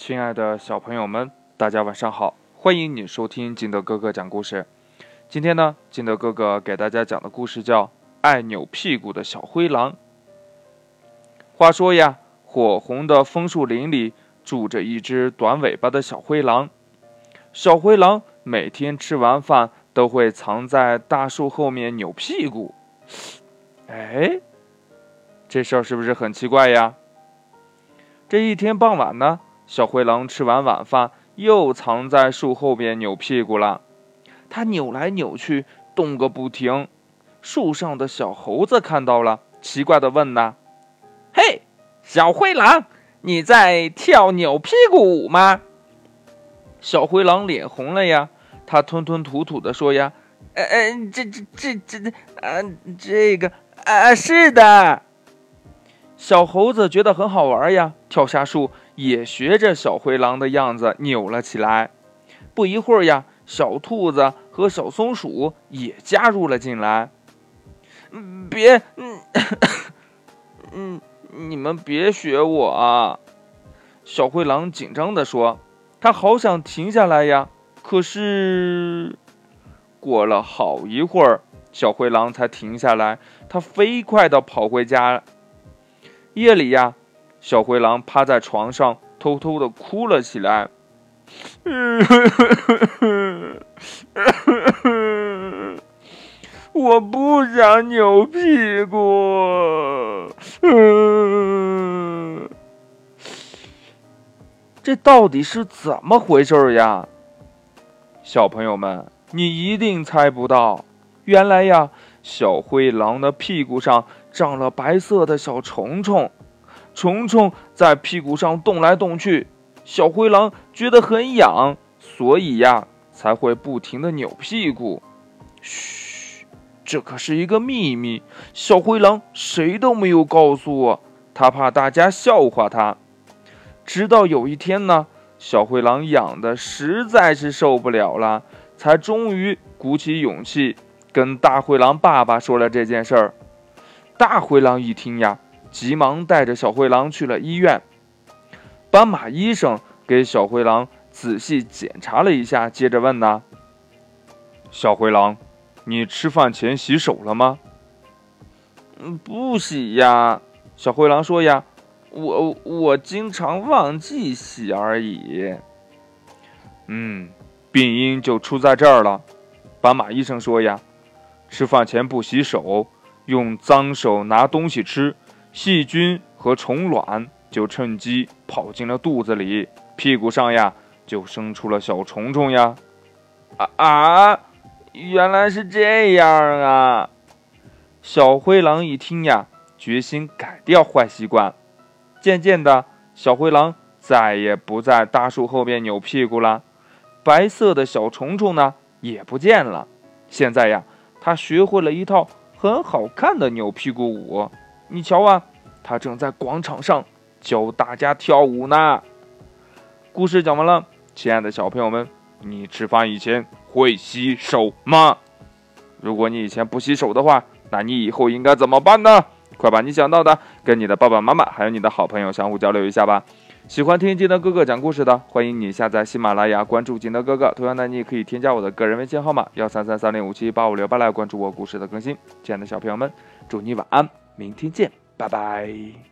亲爱的小朋友们，大家晚上好！欢迎你收听金德哥哥讲故事。今天呢，金德哥哥给大家讲的故事叫《爱扭屁股的小灰狼》。话说呀，火红的枫树林里住着一只短尾巴的小灰狼。小灰狼每天吃完饭都会藏在大树后面扭屁股。哎，这事儿是不是很奇怪呀？这一天傍晚呢？小灰狼吃完晚饭，又藏在树后边扭屁股了。它扭来扭去，动个不停。树上的小猴子看到了，奇怪的问：“呐，嘿，小灰狼，你在跳扭屁股舞吗？”小灰狼脸红了呀，它吞吞吐吐的说：“呀，呃呃，这这这这，啊，这个啊，是的。”小猴子觉得很好玩呀，跳下树。也学着小灰狼的样子扭了起来。不一会儿呀，小兔子和小松鼠也加入了进来。别，嗯，嗯，你们别学我啊！小灰狼紧张地说：“他好想停下来呀，可是……过了好一会儿，小灰狼才停下来。他飞快地跑回家。夜里呀。”小灰狼趴在床上，偷偷的哭了起来。我不想扭屁股。这到底是怎么回事呀？小朋友们，你一定猜不到，原来呀，小灰狼的屁股上长了白色的小虫虫。虫虫在屁股上动来动去，小灰狼觉得很痒，所以呀才会不停的扭屁股。嘘，这可是一个秘密，小灰狼谁都没有告诉我，他怕大家笑话他。直到有一天呢，小灰狼痒的实在是受不了了，才终于鼓起勇气跟大灰狼爸爸说了这件事儿。大灰狼一听呀。急忙带着小灰狼去了医院。斑马医生给小灰狼仔细检查了一下，接着问：“呢，小灰狼，你吃饭前洗手了吗？”“嗯，不洗呀。”小灰狼说：“呀，我我经常忘记洗而已。”“嗯，病因就出在这儿了。”斑马医生说：“呀，吃饭前不洗手，用脏手拿东西吃。”细菌和虫卵就趁机跑进了肚子里，屁股上呀就生出了小虫虫呀！啊啊，原来是这样啊！小灰狼一听呀，决心改掉坏习惯。渐渐的，小灰狼再也不在大树后边扭屁股了，白色的小虫虫呢也不见了。现在呀，他学会了一套很好看的扭屁股舞。你瞧啊，他正在广场上教大家跳舞呢。故事讲完了，亲爱的小朋友们，你吃饭以前会洗手吗？如果你以前不洗手的话，那你以后应该怎么办呢？快把你想到的跟你的爸爸妈妈还有你的好朋友相互交流一下吧。喜欢听金德哥哥讲故事的，欢迎你下载喜马拉雅，关注金德哥哥。同样的，你也可以添加我的个人微信号码幺三三三零五七八五六八来关注我故事的更新。亲爱的小朋友们，祝你晚安。明天见，拜拜。